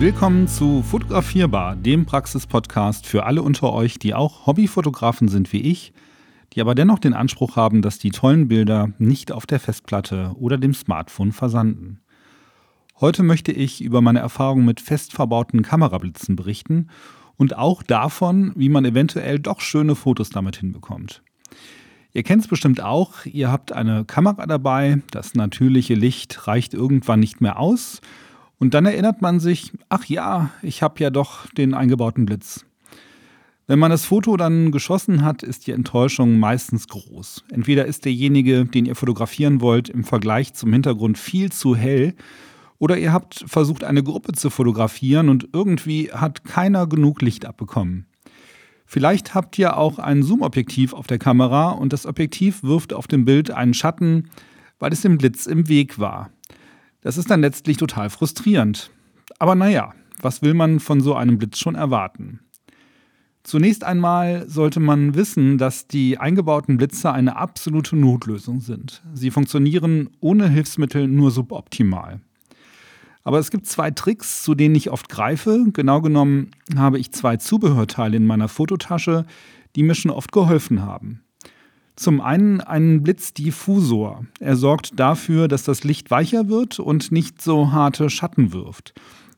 Willkommen zu Fotografierbar, dem Praxis-Podcast für alle unter euch, die auch Hobbyfotografen sind wie ich, die aber dennoch den Anspruch haben, dass die tollen Bilder nicht auf der Festplatte oder dem Smartphone versanden. Heute möchte ich über meine Erfahrung mit fest verbauten Kamerablitzen berichten und auch davon, wie man eventuell doch schöne Fotos damit hinbekommt. Ihr kennt es bestimmt auch, ihr habt eine Kamera dabei, das natürliche Licht reicht irgendwann nicht mehr aus und dann erinnert man sich, ach ja, ich habe ja doch den eingebauten Blitz. Wenn man das Foto dann geschossen hat, ist die Enttäuschung meistens groß. Entweder ist derjenige, den ihr fotografieren wollt, im Vergleich zum Hintergrund viel zu hell, oder ihr habt versucht, eine Gruppe zu fotografieren und irgendwie hat keiner genug Licht abbekommen. Vielleicht habt ihr auch ein Zoom-Objektiv auf der Kamera und das Objektiv wirft auf dem Bild einen Schatten, weil es dem Blitz im Weg war. Das ist dann letztlich total frustrierend. Aber naja, was will man von so einem Blitz schon erwarten? Zunächst einmal sollte man wissen, dass die eingebauten Blitze eine absolute Notlösung sind. Sie funktionieren ohne Hilfsmittel nur suboptimal. Aber es gibt zwei Tricks, zu denen ich oft greife. Genau genommen habe ich zwei Zubehörteile in meiner Fototasche, die mir schon oft geholfen haben. Zum einen einen Blitzdiffusor. Er sorgt dafür, dass das Licht weicher wird und nicht so harte Schatten wirft.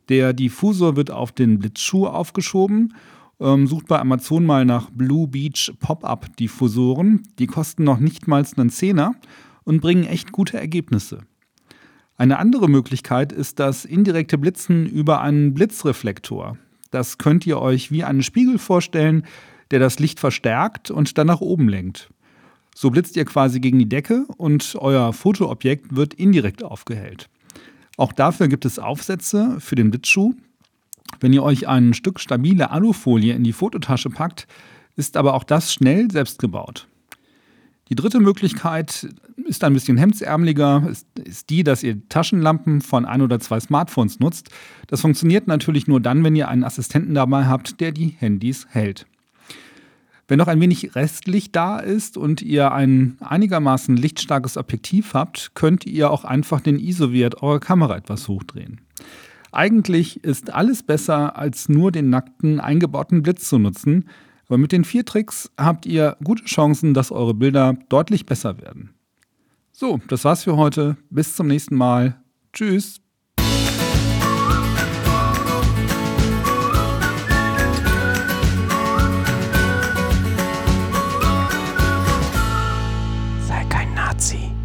Der Diffusor wird auf den Blitzschuh aufgeschoben. Ähm, sucht bei Amazon mal nach Blue Beach Pop-Up Diffusoren. Die kosten noch nicht mal einen Zehner und bringen echt gute Ergebnisse. Eine andere Möglichkeit ist das indirekte Blitzen über einen Blitzreflektor. Das könnt ihr euch wie einen Spiegel vorstellen, der das Licht verstärkt und dann nach oben lenkt. So blitzt ihr quasi gegen die Decke und euer Fotoobjekt wird indirekt aufgehellt. Auch dafür gibt es Aufsätze für den Blitzschuh. Wenn ihr euch ein Stück stabile Alufolie in die Fototasche packt, ist aber auch das schnell selbst gebaut. Die dritte Möglichkeit ist ein bisschen hemdsärmeliger, ist, ist, die, dass ihr Taschenlampen von ein oder zwei Smartphones nutzt. Das funktioniert natürlich nur dann, wenn ihr einen Assistenten dabei habt, der die Handys hält. Wenn noch ein wenig Restlicht da ist und ihr ein einigermaßen lichtstarkes Objektiv habt, könnt ihr auch einfach den ISO-Wert eurer Kamera etwas hochdrehen. Eigentlich ist alles besser, als nur den nackten eingebauten Blitz zu nutzen, aber mit den vier Tricks habt ihr gute Chancen, dass eure Bilder deutlich besser werden. So, das war's für heute. Bis zum nächsten Mal. Tschüss. Nazi.